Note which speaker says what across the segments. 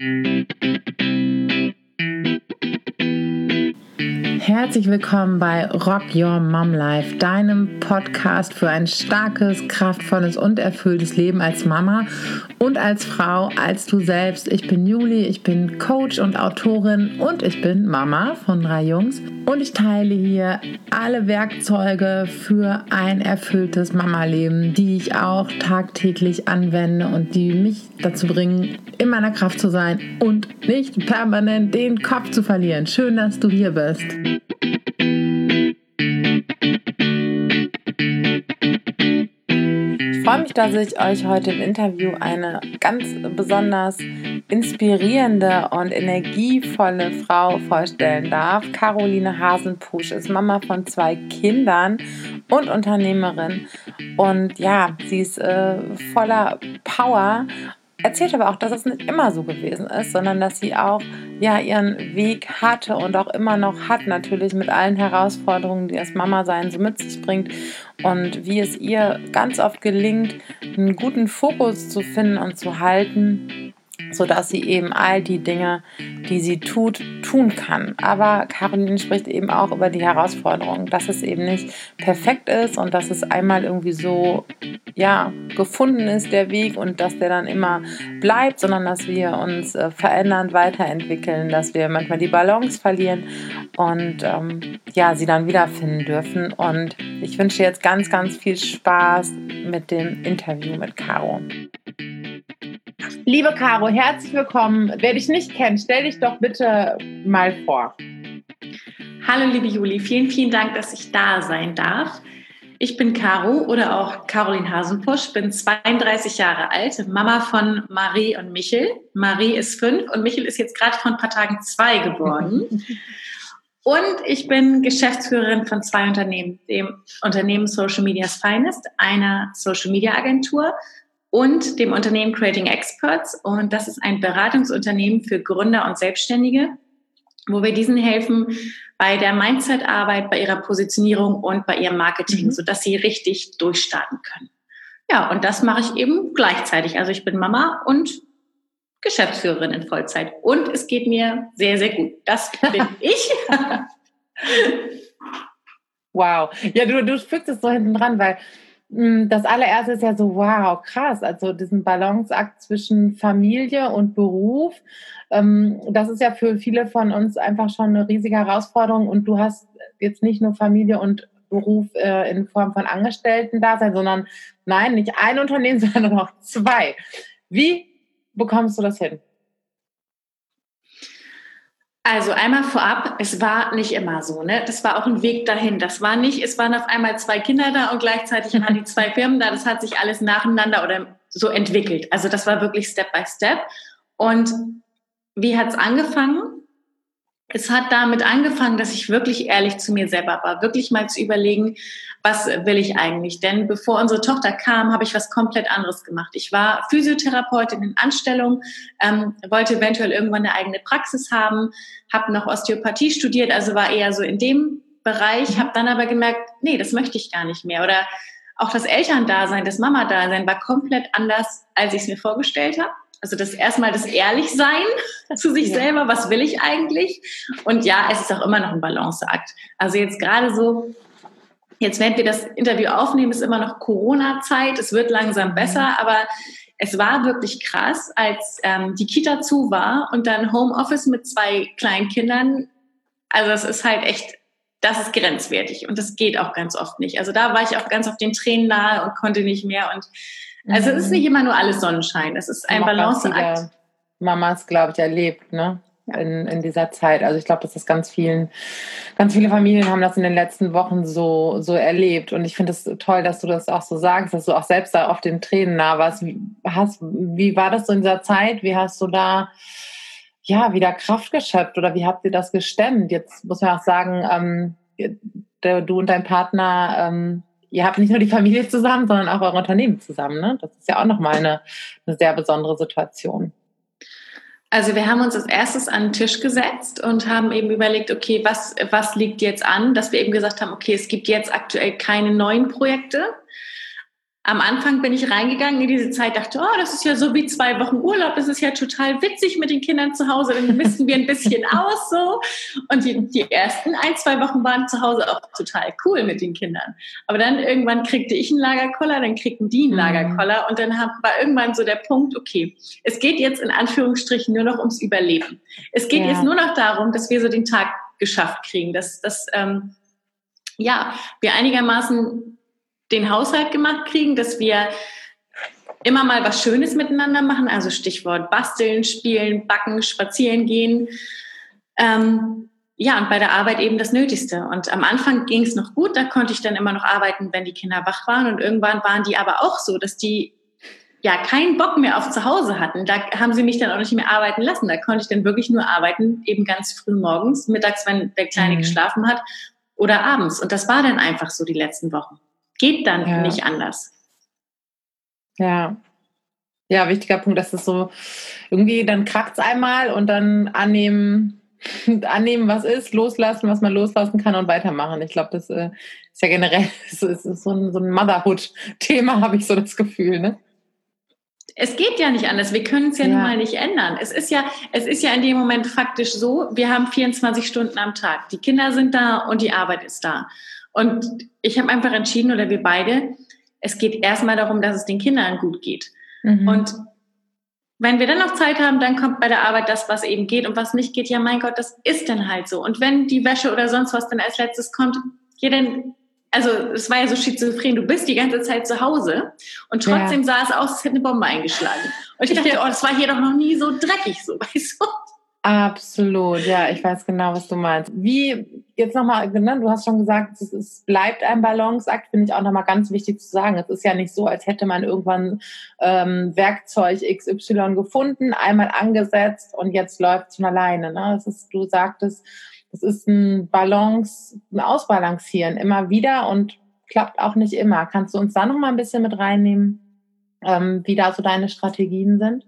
Speaker 1: Mm-hmm. Herzlich willkommen bei Rock Your Mom Life, deinem Podcast für ein starkes, kraftvolles und erfülltes Leben als Mama und als Frau, als du selbst. Ich bin Juli, ich bin Coach und Autorin und ich bin Mama von drei Jungs und ich teile hier alle Werkzeuge für ein erfülltes Mama-Leben, die ich auch tagtäglich anwende und die mich dazu bringen, in meiner Kraft zu sein und nicht permanent den Kopf zu verlieren. Schön, dass du hier bist. Ich freue mich, dass ich euch heute im Interview eine ganz besonders inspirierende und energievolle Frau vorstellen darf. Caroline Hasenpusch ist Mama von zwei Kindern und Unternehmerin. Und ja, sie ist äh, voller Power erzählt aber auch, dass es nicht immer so gewesen ist, sondern dass sie auch ja ihren Weg hatte und auch immer noch hat, natürlich mit allen Herausforderungen, die das Mama-Sein so mit sich bringt. Und wie es ihr ganz oft gelingt, einen guten Fokus zu finden und zu halten sodass sie eben all die Dinge, die sie tut, tun kann. Aber Caroline spricht eben auch über die Herausforderung, dass es eben nicht perfekt ist und dass es einmal irgendwie so, ja, gefunden ist, der Weg und dass der dann immer bleibt, sondern dass wir uns äh, verändern, weiterentwickeln, dass wir manchmal die Balance verlieren und ähm, ja, sie dann wiederfinden dürfen. Und ich wünsche jetzt ganz, ganz viel Spaß mit dem Interview mit Caro. Liebe Caro, herzlich willkommen. Wer dich nicht kennt, stell dich doch bitte mal vor.
Speaker 2: Hallo, liebe Juli, vielen, vielen Dank, dass ich da sein darf. Ich bin Caro oder auch Caroline Hasenpusch, bin 32 Jahre alt, Mama von Marie und Michel. Marie ist fünf und Michel ist jetzt gerade vor ein paar Tagen zwei geworden. Und ich bin Geschäftsführerin von zwei Unternehmen, dem Unternehmen Social Media's Finest, einer Social Media Agentur und dem Unternehmen Creating Experts. Und das ist ein Beratungsunternehmen für Gründer und Selbstständige, wo wir diesen helfen bei der Mindset-Arbeit, bei ihrer Positionierung und bei ihrem Marketing, mhm. sodass sie richtig durchstarten können. Ja, und das mache ich eben gleichzeitig. Also ich bin Mama und Geschäftsführerin in Vollzeit. Und es geht mir sehr, sehr gut. Das bin ich.
Speaker 1: wow. Ja, du, du fügst es so hinten dran, weil das allererste ist ja so, wow, krass. Also diesen Balanceakt zwischen Familie und Beruf. Ähm, das ist ja für viele von uns einfach schon eine riesige Herausforderung. Und du hast jetzt nicht nur Familie und Beruf äh, in Form von Angestellten da sein, sondern nein, nicht ein Unternehmen, sondern auch zwei. Wie bekommst du das hin?
Speaker 2: Also einmal vorab, es war nicht immer so, ne? Das war auch ein Weg dahin. Das war nicht, es waren auf einmal zwei Kinder da und gleichzeitig waren die zwei Firmen da. Das hat sich alles nacheinander oder so entwickelt. Also das war wirklich Step by Step. Und wie hat es angefangen? Es hat damit angefangen, dass ich wirklich ehrlich zu mir selber war, wirklich mal zu überlegen, was will ich eigentlich? Denn bevor unsere Tochter kam, habe ich was komplett anderes gemacht. Ich war Physiotherapeutin in Anstellung, ähm, wollte eventuell irgendwann eine eigene Praxis haben, habe noch Osteopathie studiert, also war eher so in dem Bereich, habe dann aber gemerkt, nee, das möchte ich gar nicht mehr. Oder auch das Elterndasein, das Mama-Dasein war komplett anders, als ich es mir vorgestellt habe. Also das erstmal das Ehrlichsein zu sich ja. selber, was will ich eigentlich? Und ja, es ist auch immer noch ein Balanceakt. Also jetzt gerade so, jetzt während wir das Interview aufnehmen, ist immer noch Corona-Zeit, es wird langsam besser, mhm. aber es war wirklich krass, als ähm, die Kita zu war und dann Homeoffice mit zwei kleinen Kindern. Also es ist halt echt, das ist grenzwertig und das geht auch ganz oft nicht. Also da war ich auch ganz auf den Tränen nahe und konnte nicht mehr und also es ist nicht immer nur alles Sonnenschein, es ist ein Balanceakt.
Speaker 1: Mamas, glaube ich, erlebt, ne? In, in dieser Zeit. Also ich glaube, dass das ganz vielen, ganz viele Familien haben das in den letzten Wochen so, so erlebt. Und ich finde es toll, dass du das auch so sagst, dass du auch selbst da auf den Tränen nah warst. Wie, hast, wie war das so in dieser Zeit? Wie hast du da ja wieder Kraft geschöpft oder wie habt ihr das gestemmt? Jetzt muss man auch sagen, ähm, du und dein Partner ähm, ihr habt nicht nur die Familie zusammen, sondern auch eure Unternehmen zusammen. Ne? Das ist ja auch nochmal eine, eine sehr besondere Situation.
Speaker 2: Also wir haben uns als erstes an den Tisch gesetzt und haben eben überlegt, okay, was, was liegt jetzt an, dass wir eben gesagt haben, okay, es gibt jetzt aktuell keine neuen Projekte. Am Anfang bin ich reingegangen in diese Zeit, dachte, oh, das ist ja so wie zwei Wochen Urlaub, das ist ja total witzig mit den Kindern zu Hause, dann misten wir ein bisschen aus so. Und die, die ersten ein, zwei Wochen waren zu Hause auch total cool mit den Kindern. Aber dann irgendwann kriegte ich einen Lagerkoller, dann kriegten die einen mhm. Lagerkoller und dann war irgendwann so der Punkt, okay, es geht jetzt in Anführungsstrichen nur noch ums Überleben. Es geht ja. jetzt nur noch darum, dass wir so den Tag geschafft kriegen, dass, dass ähm, ja, wir einigermaßen den Haushalt gemacht kriegen, dass wir immer mal was Schönes miteinander machen, also Stichwort basteln, spielen, backen, spazieren gehen. Ähm, ja, und bei der Arbeit eben das Nötigste. Und am Anfang ging es noch gut, da konnte ich dann immer noch arbeiten, wenn die Kinder wach waren. Und irgendwann waren die aber auch so, dass die ja keinen Bock mehr auf zu Hause hatten. Da haben sie mich dann auch nicht mehr arbeiten lassen. Da konnte ich dann wirklich nur arbeiten, eben ganz früh morgens, mittags, wenn der Kleine mhm. geschlafen hat, oder abends. Und das war dann einfach so die letzten Wochen. Geht dann ja. nicht anders.
Speaker 1: Ja. Ja, wichtiger Punkt, dass es so irgendwie, dann krackt es einmal und dann annehmen, annehmen, was ist, loslassen, was man loslassen kann und weitermachen. Ich glaube, das äh, ist ja generell ist, ist so ein, so ein Motherhood-Thema, habe ich so das Gefühl. Ne?
Speaker 2: Es geht ja nicht anders. Wir können es ja, ja nun mal nicht ändern. Es ist ja, es ist ja in dem Moment faktisch so, wir haben 24 Stunden am Tag. Die Kinder sind da und die Arbeit ist da. Und ich habe einfach entschieden, oder wir beide, es geht erstmal darum, dass es den Kindern gut geht. Mhm. Und wenn wir dann noch Zeit haben, dann kommt bei der Arbeit das, was eben geht und was nicht geht. Ja, mein Gott, das ist dann halt so. Und wenn die Wäsche oder sonst was dann als letztes kommt, ja, dann, also es war ja so schizophren, du bist die ganze Zeit zu Hause und trotzdem ja. sah es aus, als hätte eine Bombe eingeschlagen. Und ich dachte, oh, das war hier doch noch nie so dreckig, so, weißt du?
Speaker 1: Absolut, ja, ich weiß genau, was du meinst. Wie, jetzt nochmal, ne, du hast schon gesagt, es, es bleibt ein Balanceakt, finde ich auch nochmal ganz wichtig zu sagen. Es ist ja nicht so, als hätte man irgendwann ähm, Werkzeug XY gefunden, einmal angesetzt und jetzt läuft es von alleine. Ne? Das ist, du sagtest, es ist ein Balance, ein Ausbalancieren immer wieder und klappt auch nicht immer. Kannst du uns da nochmal ein bisschen mit reinnehmen, ähm, wie da so deine Strategien sind?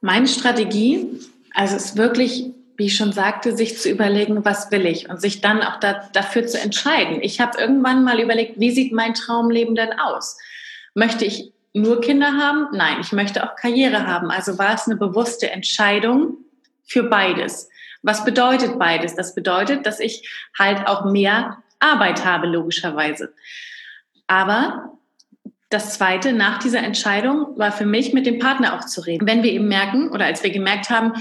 Speaker 2: Meine Strategie, also ist wirklich, wie ich schon sagte, sich zu überlegen, was will ich und sich dann auch da, dafür zu entscheiden. Ich habe irgendwann mal überlegt, wie sieht mein Traumleben denn aus? Möchte ich nur Kinder haben? Nein, ich möchte auch Karriere haben. Also war es eine bewusste Entscheidung für beides. Was bedeutet beides? Das bedeutet, dass ich halt auch mehr Arbeit habe, logischerweise. Aber das zweite nach dieser Entscheidung war für mich, mit dem Partner auch zu reden. Wenn wir eben merken oder als wir gemerkt haben,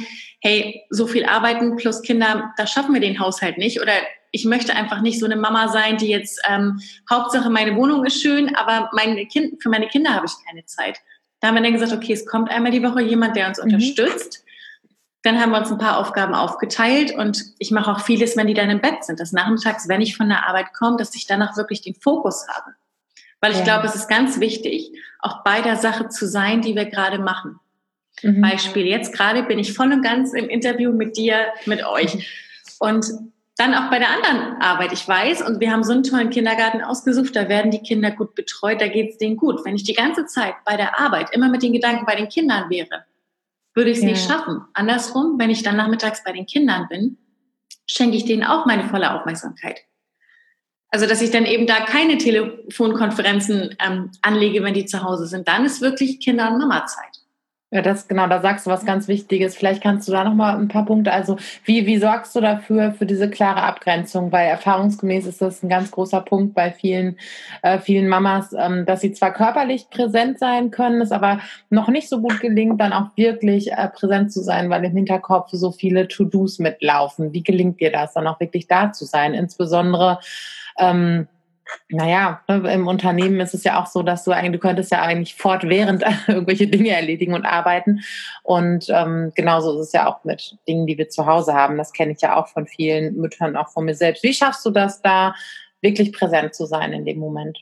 Speaker 2: hey, so viel arbeiten plus Kinder, da schaffen wir den Haushalt nicht oder ich möchte einfach nicht so eine Mama sein, die jetzt ähm, Hauptsache meine Wohnung ist schön, aber meine kind, für meine Kinder habe ich keine Zeit. Da haben wir dann gesagt, okay, es kommt einmal die Woche jemand, der uns mhm. unterstützt. Dann haben wir uns ein paar Aufgaben aufgeteilt und ich mache auch vieles, wenn die dann im Bett sind. Das nachmittags, wenn ich von der Arbeit komme, dass ich danach wirklich den Fokus habe. Weil ich ja. glaube, es ist ganz wichtig, auch bei der Sache zu sein, die wir gerade machen. Mhm. Beispiel, jetzt gerade bin ich voll und ganz im Interview mit dir, mit euch. Und dann auch bei der anderen Arbeit. Ich weiß, und wir haben so einen tollen Kindergarten ausgesucht, da werden die Kinder gut betreut, da geht es denen gut. Wenn ich die ganze Zeit bei der Arbeit immer mit den Gedanken bei den Kindern wäre, würde ich es ja. nicht schaffen. Andersrum, wenn ich dann nachmittags bei den Kindern bin, schenke ich denen auch meine volle Aufmerksamkeit. Also, dass ich dann eben da keine Telefonkonferenzen ähm, anlege, wenn die zu Hause sind. Dann ist wirklich Kinder- und Mama-Zeit.
Speaker 1: Ja, das genau, da sagst du was ganz Wichtiges. Vielleicht kannst du da noch mal ein paar Punkte. Also, wie, wie sorgst du dafür für diese klare Abgrenzung? Weil erfahrungsgemäß ist das ein ganz großer Punkt bei vielen, äh, vielen Mamas, ähm, dass sie zwar körperlich präsent sein können, es aber noch nicht so gut gelingt, dann auch wirklich äh, präsent zu sein, weil im Hinterkopf so viele To-Dos mitlaufen. Wie gelingt dir das, dann auch wirklich da zu sein? Insbesondere ähm, naja, ne, im Unternehmen ist es ja auch so, dass du eigentlich, du könntest ja eigentlich fortwährend irgendwelche Dinge erledigen und arbeiten. Und ähm, genauso ist es ja auch mit Dingen, die wir zu Hause haben. Das kenne ich ja auch von vielen Müttern, auch von mir selbst. Wie schaffst du das da, wirklich präsent zu sein in dem Moment?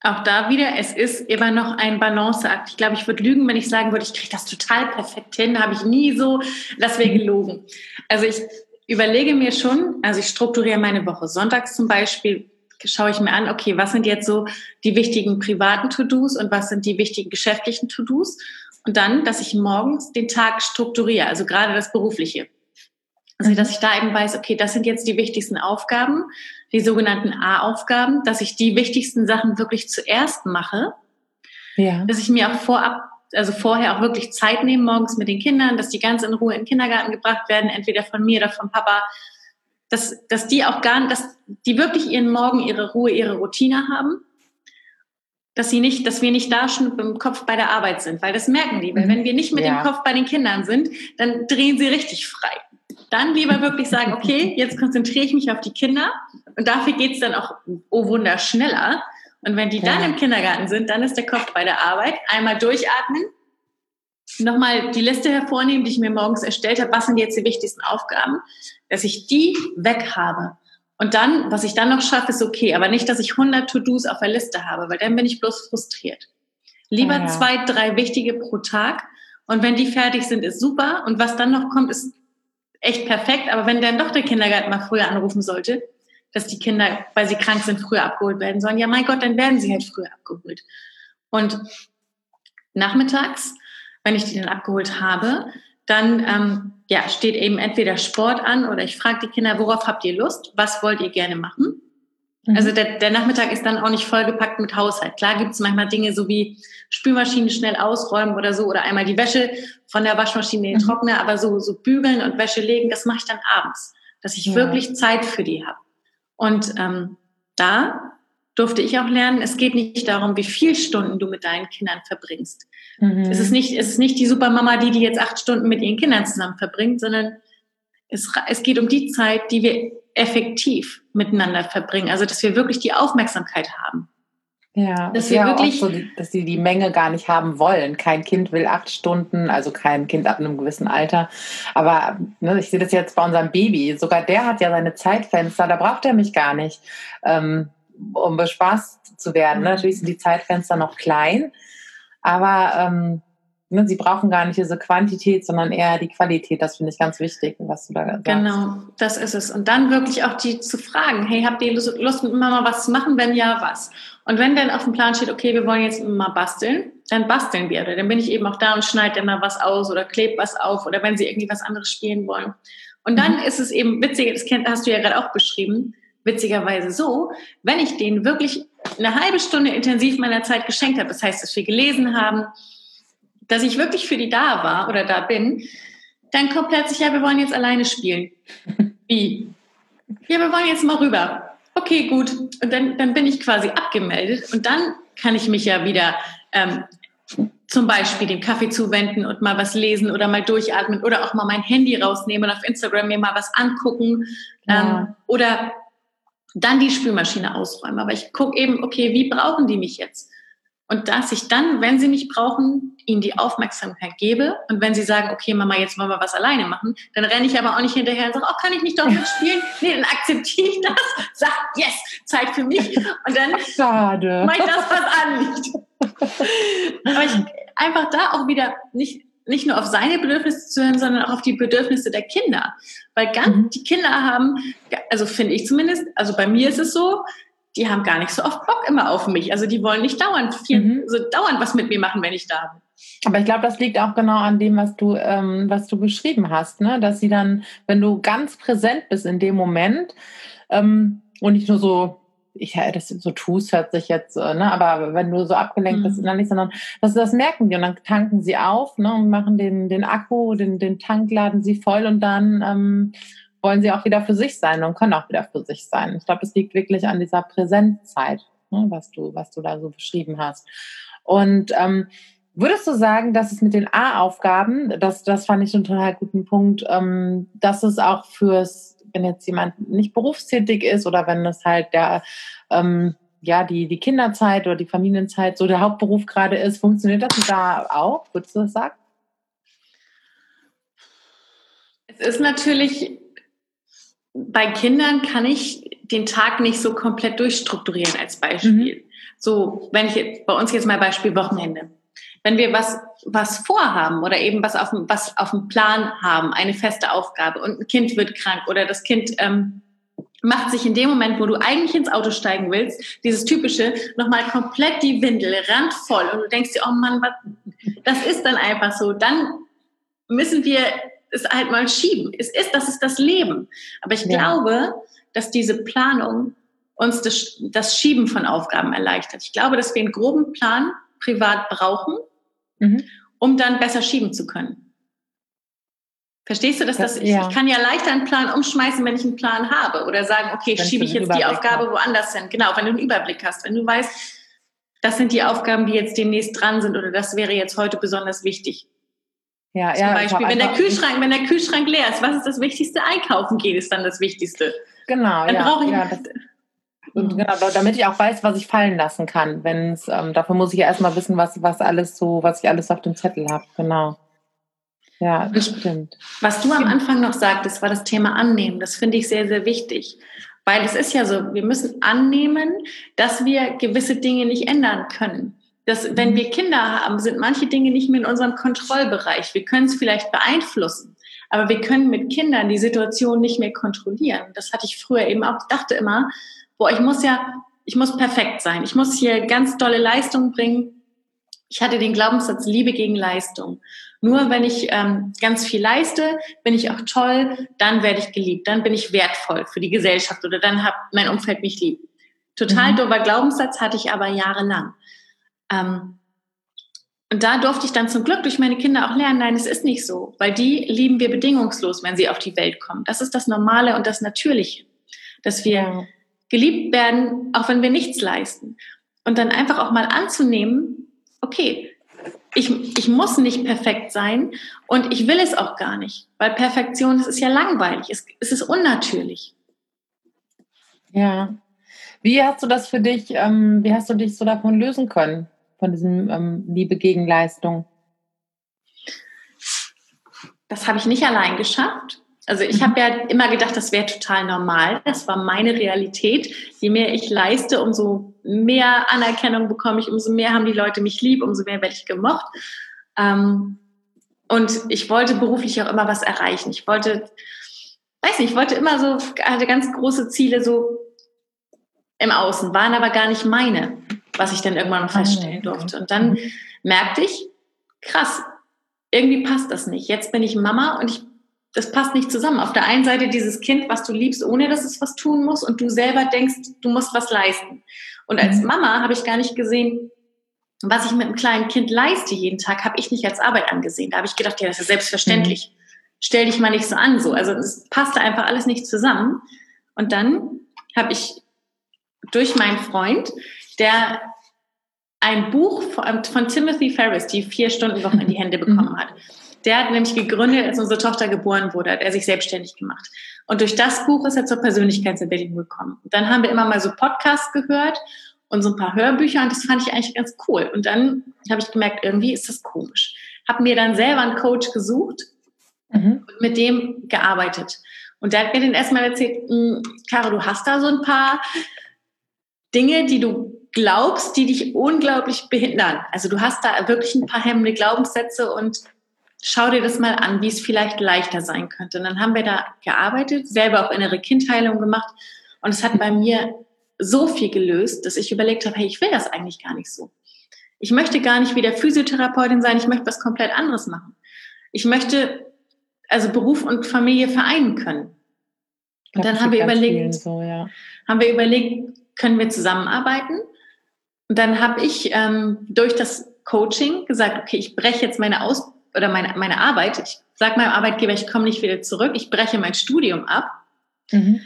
Speaker 2: Auch da wieder, es ist immer noch ein Balanceakt. Ich glaube, ich würde lügen, wenn ich sagen würde, ich kriege das total perfekt hin, habe ich nie so, das wäre gelogen. Also ich überlege mir schon, also ich strukturiere meine Woche. Sonntags zum Beispiel schaue ich mir an, okay, was sind jetzt so die wichtigen privaten To-Dos und was sind die wichtigen geschäftlichen To-Dos? Und dann, dass ich morgens den Tag strukturiere, also gerade das Berufliche. Also, dass ich da eben weiß, okay, das sind jetzt die wichtigsten Aufgaben, die sogenannten A-Aufgaben, dass ich die wichtigsten Sachen wirklich zuerst mache. Ja. Dass ich mir auch vorab, also vorher auch wirklich Zeit nehme morgens mit den Kindern, dass die ganz in Ruhe in den Kindergarten gebracht werden, entweder von mir oder vom Papa. Dass, dass die auch gar, dass die wirklich ihren Morgen, ihre Ruhe, ihre Routine haben dass sie nicht, dass wir nicht da schon mit dem Kopf bei der Arbeit sind, weil das merken die. Weil mhm. wenn wir nicht mit ja. dem Kopf bei den Kindern sind, dann drehen sie richtig frei. Dann lieber wirklich sagen, okay, jetzt konzentriere ich mich auf die Kinder und dafür geht's dann auch, oh Wunder, schneller. Und wenn die ja. dann im Kindergarten sind, dann ist der Kopf bei der Arbeit. Einmal durchatmen, nochmal die Liste hervornehmen, die ich mir morgens erstellt habe. Was sind jetzt die wichtigsten Aufgaben? Dass ich die weg habe. Und dann, was ich dann noch schaffe, ist okay, aber nicht, dass ich 100 To-Dos auf der Liste habe, weil dann bin ich bloß frustriert. Lieber ja. zwei, drei wichtige pro Tag. Und wenn die fertig sind, ist super. Und was dann noch kommt, ist echt perfekt. Aber wenn dann doch der Kindergarten mal früher anrufen sollte, dass die Kinder, weil sie krank sind, früher abgeholt werden sollen, ja mein Gott, dann werden sie halt früher abgeholt. Und nachmittags, wenn ich die dann abgeholt habe, dann ähm, ja, steht eben entweder Sport an oder ich frage die Kinder, worauf habt ihr Lust? Was wollt ihr gerne machen? Mhm. Also der, der Nachmittag ist dann auch nicht vollgepackt mit Haushalt. Klar gibt es manchmal Dinge so wie Spülmaschine schnell ausräumen oder so oder einmal die Wäsche von der Waschmaschine in den mhm. Trockner, aber so, so bügeln und Wäsche legen, das mache ich dann abends, dass ich ja. wirklich Zeit für die habe. Und ähm, da durfte ich auch lernen, es geht nicht darum, wie viele Stunden du mit deinen Kindern verbringst. Mhm. Es, ist nicht, es ist nicht die Supermama, die die jetzt acht Stunden mit ihren Kindern zusammen verbringt, sondern es, es geht um die Zeit, die wir effektiv miteinander verbringen. Also, dass wir wirklich die Aufmerksamkeit haben.
Speaker 1: Ja, dass wir ja wirklich, so, dass sie die Menge gar nicht haben wollen. Kein Kind will acht Stunden, also kein Kind ab einem gewissen Alter. Aber ne, ich sehe das jetzt bei unserem Baby. Sogar der hat ja seine Zeitfenster, da braucht er mich gar nicht. Ähm, um bespaßt zu werden. Ne? Natürlich sind die Zeitfenster noch klein, aber ähm, ne, sie brauchen gar nicht diese Quantität, sondern eher die Qualität. Das finde ich ganz wichtig, was du da sagst.
Speaker 2: Genau, das ist es. Und dann wirklich auch die zu fragen, hey, habt ihr Lust, mit Mama was zu machen? Wenn ja, was? Und wenn dann auf dem Plan steht, okay, wir wollen jetzt mal basteln, dann basteln wir. Oder dann bin ich eben auch da und schneide immer was aus oder klebe was auf oder wenn sie irgendwie was anderes spielen wollen. Und dann mhm. ist es eben witzig, das hast du ja gerade auch beschrieben, witzigerweise so, wenn ich denen wirklich eine halbe Stunde intensiv meiner Zeit geschenkt habe, das heißt, dass wir gelesen haben, dass ich wirklich für die da war oder da bin, dann kommt plötzlich, ja, wir wollen jetzt alleine spielen. Wie? Ja, wir wollen jetzt mal rüber. Okay, gut. Und dann, dann bin ich quasi abgemeldet und dann kann ich mich ja wieder ähm, zum Beispiel dem Kaffee zuwenden und mal was lesen oder mal durchatmen oder auch mal mein Handy rausnehmen und auf Instagram mir mal was angucken ja. ähm, oder dann die Spülmaschine ausräumen. Aber ich gucke eben, okay, wie brauchen die mich jetzt? Und dass ich dann, wenn sie mich brauchen, ihnen die Aufmerksamkeit gebe. Und wenn sie sagen, okay, Mama, jetzt wollen wir was alleine machen, dann renne ich aber auch nicht hinterher und sage, oh, kann ich nicht doch mitspielen? Nee, dann akzeptiere ich das, sage, yes, Zeit für mich. Und dann
Speaker 1: Schade.
Speaker 2: mache ich das, was anliegt. aber ich einfach da auch wieder nicht nicht nur auf seine Bedürfnisse zu hören, sondern auch auf die Bedürfnisse der Kinder. Weil ganz, mhm. die Kinder haben, also finde ich zumindest, also bei mir ist es so, die haben gar nicht so oft Bock immer auf mich. Also die wollen nicht dauernd viel, mhm. so dauernd was mit mir machen, wenn ich da bin.
Speaker 1: Aber ich glaube, das liegt auch genau an dem, was du, ähm, was du beschrieben hast, ne? Dass sie dann, wenn du ganz präsent bist in dem Moment ähm, und nicht nur so ich das so tust, hört sich jetzt, äh, ne, aber wenn du so abgelenkt bist, mhm. dann nicht, sondern das, das merken die und dann tanken sie auf ne, und machen den, den Akku, den, den Tank laden sie voll und dann ähm, wollen sie auch wieder für sich sein und können auch wieder für sich sein. Ich glaube, es liegt wirklich an dieser Präsenzzeit, ne, was du, was du da so beschrieben hast. Und ähm, würdest du sagen, dass es mit den A-Aufgaben, das, das fand ich einen total guten Punkt, ähm, dass es auch fürs wenn jetzt jemand nicht berufstätig ist oder wenn es halt der, ähm, ja, die, die Kinderzeit oder die Familienzeit so der Hauptberuf gerade ist, funktioniert das da auch? Würdest du das sagen?
Speaker 2: Es ist natürlich, bei Kindern kann ich den Tag nicht so komplett durchstrukturieren als Beispiel. Mhm. So, wenn ich bei uns jetzt mal Beispiel Wochenende wenn wir was, was vorhaben oder eben was auf, dem, was auf dem Plan haben, eine feste Aufgabe und ein Kind wird krank oder das Kind ähm, macht sich in dem Moment, wo du eigentlich ins Auto steigen willst, dieses typische, nochmal komplett die Windel, randvoll und du denkst dir, oh Mann, was, das ist dann einfach so. Dann müssen wir es halt mal schieben. Es ist, das ist das Leben. Aber ich ja. glaube, dass diese Planung uns das, das Schieben von Aufgaben erleichtert. Ich glaube, dass wir einen groben Plan privat brauchen, mhm. um dann besser schieben zu können. Verstehst du, dass das, ich, ja. ich kann ja leichter einen Plan umschmeißen, wenn ich einen Plan habe oder sagen, okay, wenn schiebe ich jetzt die Aufgabe hat. woanders hin. Genau, wenn du einen Überblick hast, wenn du weißt, das sind die Aufgaben, die jetzt demnächst dran sind oder das wäre jetzt heute besonders wichtig. Ja, Zum ja, Beispiel, wenn der Kühlschrank, wenn der Kühlschrank leer ist, was ist das Wichtigste? Einkaufen gehen ist dann das Wichtigste.
Speaker 1: Genau,
Speaker 2: dann
Speaker 1: ja.
Speaker 2: brauche ich
Speaker 1: ja, das, und genau, damit ich auch weiß, was ich fallen lassen kann. Wenn's, ähm, dafür muss ich ja erstmal wissen, was, was alles so, was ich alles auf dem Zettel habe. Genau. Ja, das stimmt.
Speaker 2: Was du am Anfang noch sagtest, war das Thema Annehmen. Das finde ich sehr, sehr wichtig. Weil es ist ja so, wir müssen annehmen, dass wir gewisse Dinge nicht ändern können. Dass, wenn wir Kinder haben, sind manche Dinge nicht mehr in unserem Kontrollbereich. Wir können es vielleicht beeinflussen, aber wir können mit Kindern die Situation nicht mehr kontrollieren. Das hatte ich früher eben auch. Ich dachte immer, boah, ich muss ja, ich muss perfekt sein. Ich muss hier ganz tolle Leistungen bringen. Ich hatte den Glaubenssatz Liebe gegen Leistung. Nur wenn ich ähm, ganz viel leiste, bin ich auch toll, dann werde ich geliebt, dann bin ich wertvoll für die Gesellschaft oder dann hat mein Umfeld mich lieb. Total mhm. doofer Glaubenssatz hatte ich aber jahrelang. Ähm, und da durfte ich dann zum Glück durch meine Kinder auch lernen, nein, es ist nicht so, weil die lieben wir bedingungslos, wenn sie auf die Welt kommen. Das ist das Normale und das Natürliche, dass wir geliebt werden, auch wenn wir nichts leisten. Und dann einfach auch mal anzunehmen, okay, ich, ich muss nicht perfekt sein und ich will es auch gar nicht, weil Perfektion, das ist ja langweilig, es, es ist unnatürlich.
Speaker 1: Ja. Wie hast du das für dich, ähm, wie hast du dich so davon lösen können, von diesem ähm, Liebe gegen Leistung?
Speaker 2: Das habe ich nicht allein geschafft. Also ich habe ja immer gedacht, das wäre total normal. Das war meine Realität. Je mehr ich leiste, umso mehr Anerkennung bekomme ich, umso mehr haben die Leute mich lieb, umso mehr werde ich gemocht. Ähm, und ich wollte beruflich auch immer was erreichen. Ich wollte, weiß nicht, ich wollte immer so, hatte ganz große Ziele so im Außen, waren aber gar nicht meine, was ich dann irgendwann noch ah, feststellen durfte. Und dann merkte ich, krass, irgendwie passt das nicht. Jetzt bin ich Mama und ich das passt nicht zusammen. Auf der einen Seite dieses Kind, was du liebst, ohne dass es was tun muss, und du selber denkst, du musst was leisten. Und als mhm. Mama habe ich gar nicht gesehen, was ich mit einem kleinen Kind leiste jeden Tag, habe ich nicht als Arbeit angesehen. Da habe ich gedacht, ja, das ist selbstverständlich. Mhm. Stell dich mal nicht so an, so. Also es passte einfach alles nicht zusammen. Und dann habe ich durch meinen Freund, der ein Buch von, von Timothy Ferris, die vier Stunden Woche in die Hände bekommen hat. Der hat nämlich gegründet, als unsere Tochter geboren wurde, hat er sich selbstständig gemacht. Und durch das Buch ist er zur Persönlichkeitsentwicklung gekommen. Und dann haben wir immer mal so Podcasts gehört und so ein paar Hörbücher und das fand ich eigentlich ganz cool. Und dann habe ich gemerkt, irgendwie ist das komisch. Habe mir dann selber einen Coach gesucht mhm. und mit dem gearbeitet. Und der hat mir dann erstmal erzählt, hm, Caro, du hast da so ein paar Dinge, die du glaubst, die dich unglaublich behindern. Also du hast da wirklich ein paar hemmende Glaubenssätze und schau dir das mal an, wie es vielleicht leichter sein könnte. Und dann haben wir da gearbeitet, selber auch innere Kindheilung gemacht. Und es hat bei mir so viel gelöst, dass ich überlegt habe, hey, ich will das eigentlich gar nicht so. Ich möchte gar nicht wieder Physiotherapeutin sein, ich möchte was komplett anderes machen. Ich möchte also Beruf und Familie vereinen können. Und dann haben wir überlegt, so, ja. haben wir überlegt, können wir zusammenarbeiten? Und dann habe ich ähm, durch das Coaching gesagt, okay, ich breche jetzt meine Ausbildung oder meine, meine Arbeit, ich sage meinem Arbeitgeber, ich komme nicht wieder zurück, ich breche mein Studium ab, mhm.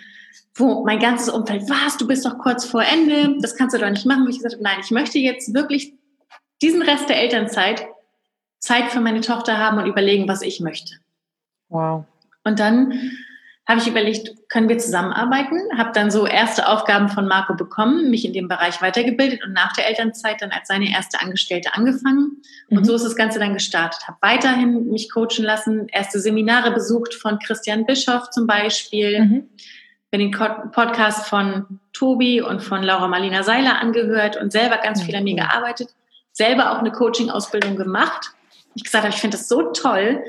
Speaker 2: wo mein ganzes Umfeld, was, du bist doch kurz vor Ende, das kannst du doch nicht machen. Wo ich gesagt habe, nein, ich möchte jetzt wirklich diesen Rest der Elternzeit Zeit für meine Tochter haben und überlegen, was ich möchte. Wow. Und dann habe ich überlegt, können wir zusammenarbeiten? Habe dann so erste Aufgaben von Marco bekommen, mich in dem Bereich weitergebildet und nach der Elternzeit dann als seine erste Angestellte angefangen. Mhm. Und so ist das Ganze dann gestartet. Habe weiterhin mich coachen lassen, erste Seminare besucht von Christian Bischoff zum Beispiel. Mhm. Bin den Podcast von Tobi und von Laura Marlina Seiler angehört und selber ganz mhm. viel an mir gearbeitet. Selber auch eine Coaching-Ausbildung gemacht. Ich gesagt habe, ich finde das so toll.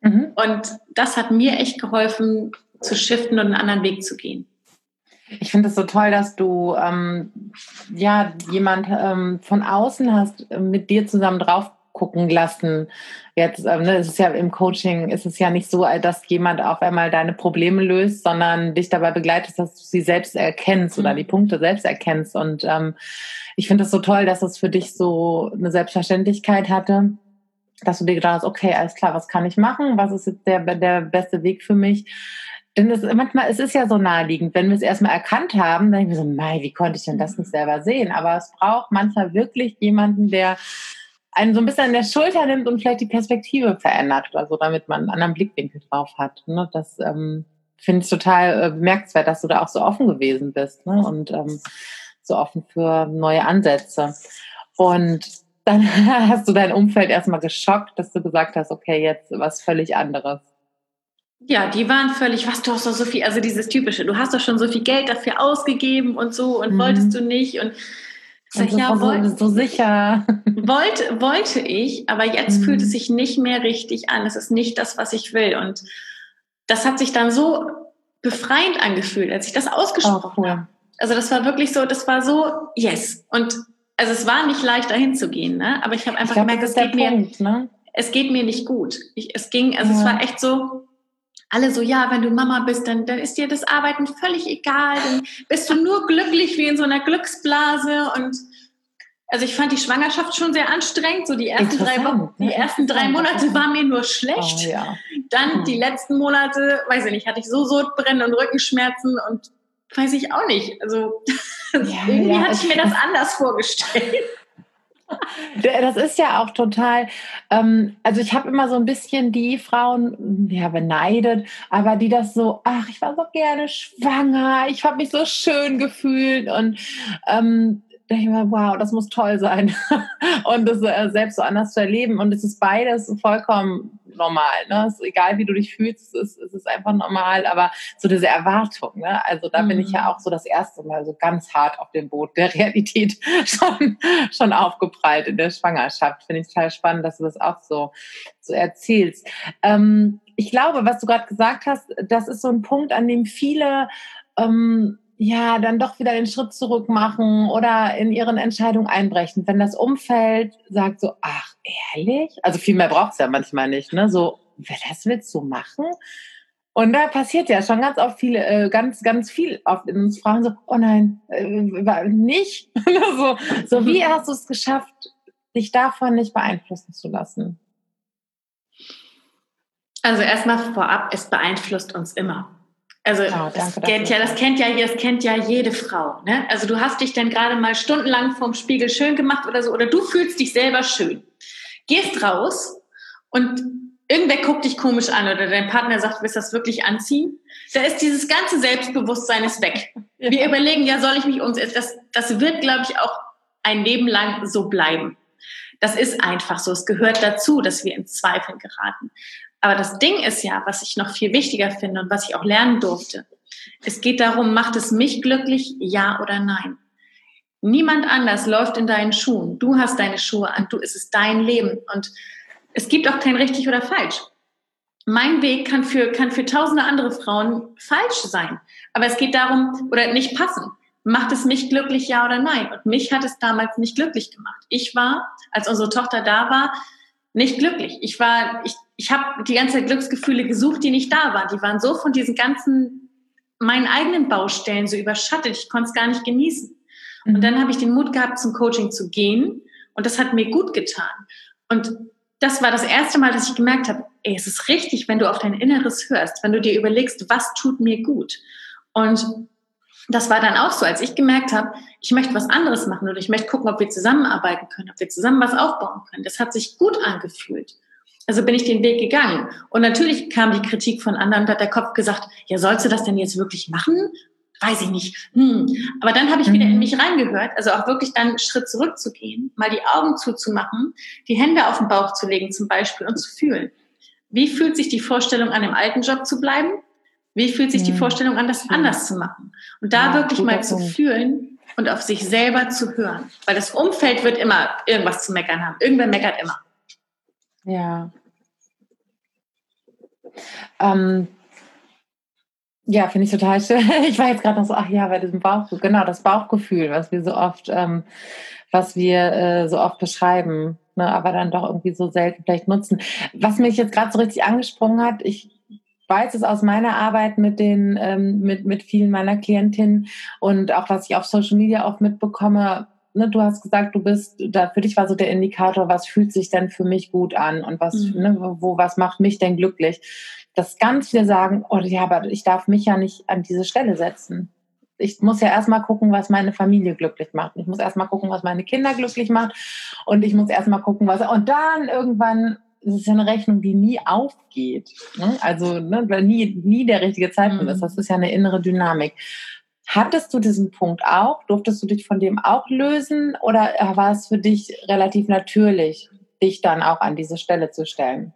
Speaker 2: Mhm. Und das hat mir echt geholfen, zu shiften und einen anderen Weg zu gehen.
Speaker 1: Ich finde es so toll, dass du ähm, ja jemand ähm, von außen hast äh, mit dir zusammen drauf gucken lassen. Jetzt ähm, ne, ist es ja im Coaching ist es ja nicht so, dass jemand auf einmal deine Probleme löst, sondern dich dabei begleitet, dass du sie selbst erkennst mhm. oder die Punkte selbst erkennst. Und ähm, ich finde es so toll, dass es für dich so eine Selbstverständlichkeit hatte, dass du dir gedacht hast, okay, alles klar, was kann ich machen? Was ist jetzt der, der beste Weg für mich? Denn es, manchmal es ist ja so naheliegend, wenn wir es erstmal erkannt haben, dann denken wir so, Mei, wie konnte ich denn das nicht selber sehen? Aber es braucht manchmal wirklich jemanden, der einen so ein bisschen an der Schulter nimmt und vielleicht die Perspektive verändert oder so, damit man einen anderen Blickwinkel drauf hat. Ne? Das ähm, finde ich total äh, bemerkenswert, dass du da auch so offen gewesen bist ne? und ähm, so offen für neue Ansätze. Und dann hast du dein Umfeld erstmal geschockt, dass du gesagt hast, okay, jetzt was völlig anderes.
Speaker 2: Ja, die waren völlig, was, du hast doch so viel, also dieses typische, du hast doch schon so viel Geld dafür ausgegeben und so und mhm. wolltest du nicht und
Speaker 1: Sag, ja, so, wollt, so sicher.
Speaker 2: Wollte, wollte ich, aber jetzt mhm. fühlt es sich nicht mehr richtig an. Es ist nicht das, was ich will. Und das hat sich dann so befreiend angefühlt, als ich das ausgesprochen oh, cool. habe. Also das war wirklich so, das war so, yes. Und also es war nicht leicht, dahin zu gehen, ne? aber ich habe einfach ich glaub, gemerkt, es geht, Punkt, mir, ne? es geht mir nicht gut. Ich, es ging, also ja. es war echt so, alle so, ja, wenn du Mama bist, dann, dann ist dir das Arbeiten völlig egal, dann bist du nur glücklich wie in so einer Glücksblase und also ich fand die Schwangerschaft schon sehr anstrengend. So die ersten drei Wochen, die ersten drei Monate waren mir nur schlecht. Oh, ja. Dann die letzten Monate, weiß ich nicht, hatte ich so Sodbrennen und Rückenschmerzen und weiß ich auch nicht. Also ja, irgendwie ja, hatte ich mir das anders vorgestellt.
Speaker 1: Das ist ja auch total, ähm, also ich habe immer so ein bisschen die Frauen, ja, beneidet, aber die das so, ach, ich war so gerne schwanger, ich habe mich so schön gefühlt und ähm, denke ich mir, wow, das muss toll sein. und das äh, selbst so anders zu erleben. Und es ist beides vollkommen normal. Ne? Es ist egal, wie du dich fühlst, es ist, es ist einfach normal. Aber so diese Erwartung, ne? also da mhm. bin ich ja mhm. auch so das erste Mal so ganz hart auf dem Boot der Realität schon, schon aufgeprallt in der Schwangerschaft. Finde ich total spannend, dass du das auch so, so erzählst. Ähm, ich glaube, was du gerade gesagt hast, das ist so ein Punkt, an dem viele ähm, ja, dann doch wieder den Schritt zurück machen oder in ihren Entscheidungen einbrechen. Wenn das Umfeld sagt so, ach, ehrlich? Also viel mehr braucht es ja manchmal nicht, ne? So, das willst du machen? Und da passiert ja schon ganz oft viele, äh, ganz, ganz viel oft in uns Frauen so, oh nein, äh, nicht. so, so, wie hast du es geschafft, dich davon nicht beeinflussen zu lassen?
Speaker 2: Also erstmal vorab, es beeinflusst uns immer. Also oh, das, kennt ja, das kennt ja, das kennt ja jede Frau. Ne? Also du hast dich dann gerade mal stundenlang vorm Spiegel schön gemacht oder so, oder du fühlst dich selber schön. Gehst raus und irgendwer guckt dich komisch an oder dein Partner sagt, willst du das wirklich anziehen? Da ist dieses ganze Selbstbewusstsein ist weg. Ja. Wir überlegen, ja, soll ich mich umsetzen? Das, das wird, glaube ich, auch ein Leben lang so bleiben. Das ist einfach so. Es gehört dazu, dass wir in Zweifel geraten. Aber das Ding ist ja, was ich noch viel wichtiger finde und was ich auch lernen durfte. Es geht darum, macht es mich glücklich, ja oder nein? Niemand anders läuft in deinen Schuhen. Du hast deine Schuhe an, du, es ist dein Leben. Und es gibt auch kein richtig oder falsch. Mein Weg kann für, kann für tausende andere Frauen falsch sein. Aber es geht darum, oder nicht passen. Macht es mich glücklich, ja oder nein? Und mich hat es damals nicht glücklich gemacht. Ich war, als unsere Tochter da war, nicht glücklich. Ich war, ich, ich habe die ganze Zeit Glücksgefühle gesucht, die nicht da waren. Die waren so von diesen ganzen, meinen eigenen Baustellen so überschattet. Ich konnte es gar nicht genießen. Mhm. Und dann habe ich den Mut gehabt, zum Coaching zu gehen. Und das hat mir gut getan. Und das war das erste Mal, dass ich gemerkt habe, ey, es ist richtig, wenn du auf dein Inneres hörst, wenn du dir überlegst, was tut mir gut. Und das war dann auch so, als ich gemerkt habe, ich möchte was anderes machen oder ich möchte gucken, ob wir zusammenarbeiten können, ob wir zusammen was aufbauen können. Das hat sich gut angefühlt. Also bin ich den Weg gegangen. Und natürlich kam die Kritik von anderen, da hat der Kopf gesagt, ja, sollst du das denn jetzt wirklich machen? Weiß ich nicht. Hm. Aber dann habe ich wieder in mhm. mich reingehört, also auch wirklich dann einen Schritt zurückzugehen, mal die Augen zuzumachen, die Hände auf den Bauch zu legen zum Beispiel und zu fühlen. Wie fühlt sich die Vorstellung an, im alten Job zu bleiben? Wie fühlt sich die. Vorstellung an, das anders zu machen? Und da ja, wirklich mal zu Punkt. fühlen und auf sich selber zu hören. Weil das Umfeld wird immer irgendwas zu meckern haben. Irgendwer meckert immer.
Speaker 1: Ja. Ähm, Ja, finde ich total schön. Ich war jetzt gerade noch so, ach ja, bei diesem Bauchgefühl, genau, das Bauchgefühl, was wir so oft, ähm, was wir äh, so oft beschreiben, ne, aber dann doch irgendwie so selten vielleicht nutzen. Was mich jetzt gerade so richtig angesprungen hat, ich weiß es aus meiner Arbeit mit den, ähm, mit, mit vielen meiner Klientinnen und auch was ich auf Social Media auch mitbekomme, ne, du hast gesagt, du bist, da für dich war so der Indikator, was fühlt sich denn für mich gut an und was, mhm. ne, wo, was macht mich denn glücklich? dass ganz viele sagen, oh ja, aber ich darf mich ja nicht an diese Stelle setzen. Ich muss ja erstmal gucken, was meine Familie glücklich macht. Ich muss erstmal gucken, was meine Kinder glücklich macht. Und ich muss erstmal gucken, was. Und dann irgendwann das ist ja eine Rechnung, die nie aufgeht. Ne? Also ne, nie, nie der richtige Zeitpunkt mhm. ist. Das ist ja eine innere Dynamik. Hattest du diesen Punkt auch? Durftest du dich von dem auch lösen? Oder war es für dich relativ natürlich, dich dann auch an diese Stelle zu stellen?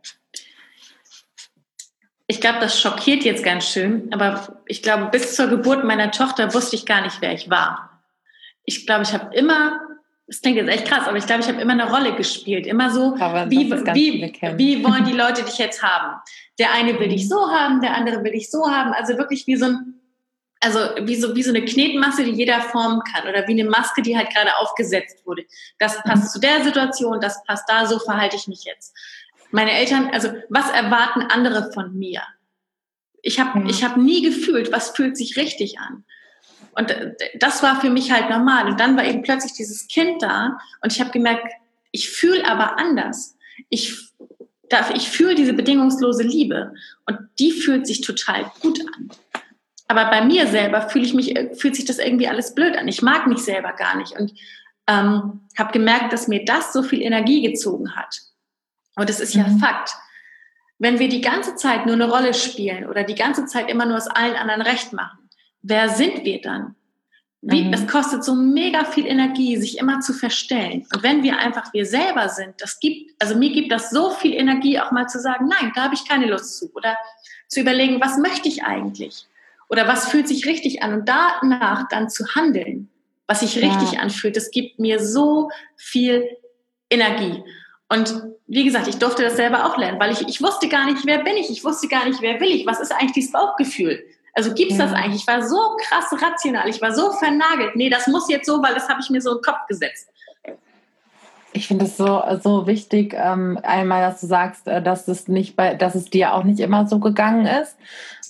Speaker 2: Ich glaube, das schockiert jetzt ganz schön, aber ich glaube, bis zur Geburt meiner Tochter wusste ich gar nicht, wer ich war. Ich glaube, ich habe immer, das klingt jetzt echt krass, aber ich glaube, ich habe immer eine Rolle gespielt. Immer so, wie, wie, wie wollen die Leute dich jetzt haben? Der eine will dich so haben, der andere will dich so haben. Also wirklich wie so ein, also wie so, wie so eine Knetmasse, die jeder formen kann oder wie eine Maske, die halt gerade aufgesetzt wurde. Das passt mhm. zu der Situation, das passt da, so verhalte ich mich jetzt meine Eltern, also was erwarten andere von mir? Ich habe mhm. ich hab nie gefühlt, was fühlt sich richtig an. Und das war für mich halt normal. Und dann war eben plötzlich dieses Kind da und ich habe gemerkt, ich fühle aber anders. Ich, ich fühle diese bedingungslose Liebe und die fühlt sich total gut an. Aber bei mir selber fühle ich mich, äh, fühlt sich das irgendwie alles blöd an. Ich mag mich selber gar nicht und ähm, habe gemerkt, dass mir das so viel Energie gezogen hat. Und es ist ja mhm. Fakt. Wenn wir die ganze Zeit nur eine Rolle spielen oder die ganze Zeit immer nur es allen anderen recht machen, wer sind wir dann? Wie, mhm. Es kostet so mega viel Energie, sich immer zu verstellen. Und wenn wir einfach wir selber sind, das gibt, also mir gibt das so viel Energie, auch mal zu sagen, nein, da habe ich keine Lust zu. Oder zu überlegen, was möchte ich eigentlich? Oder was fühlt sich richtig an? Und danach dann zu handeln, was sich richtig ja. anfühlt, das gibt mir so viel Energie. Und wie gesagt, ich durfte das selber auch lernen, weil ich, ich wusste gar nicht, wer bin ich, ich wusste gar nicht, wer will ich, was ist eigentlich dieses Bauchgefühl? Also gibt's ja. das eigentlich? Ich war so krass rational, ich war so vernagelt. Nee, das muss jetzt so, weil das habe ich mir so in den Kopf gesetzt.
Speaker 1: Ich finde es so, so wichtig, ähm, einmal, dass du sagst, äh, dass es nicht bei, dass es dir auch nicht immer so gegangen ist,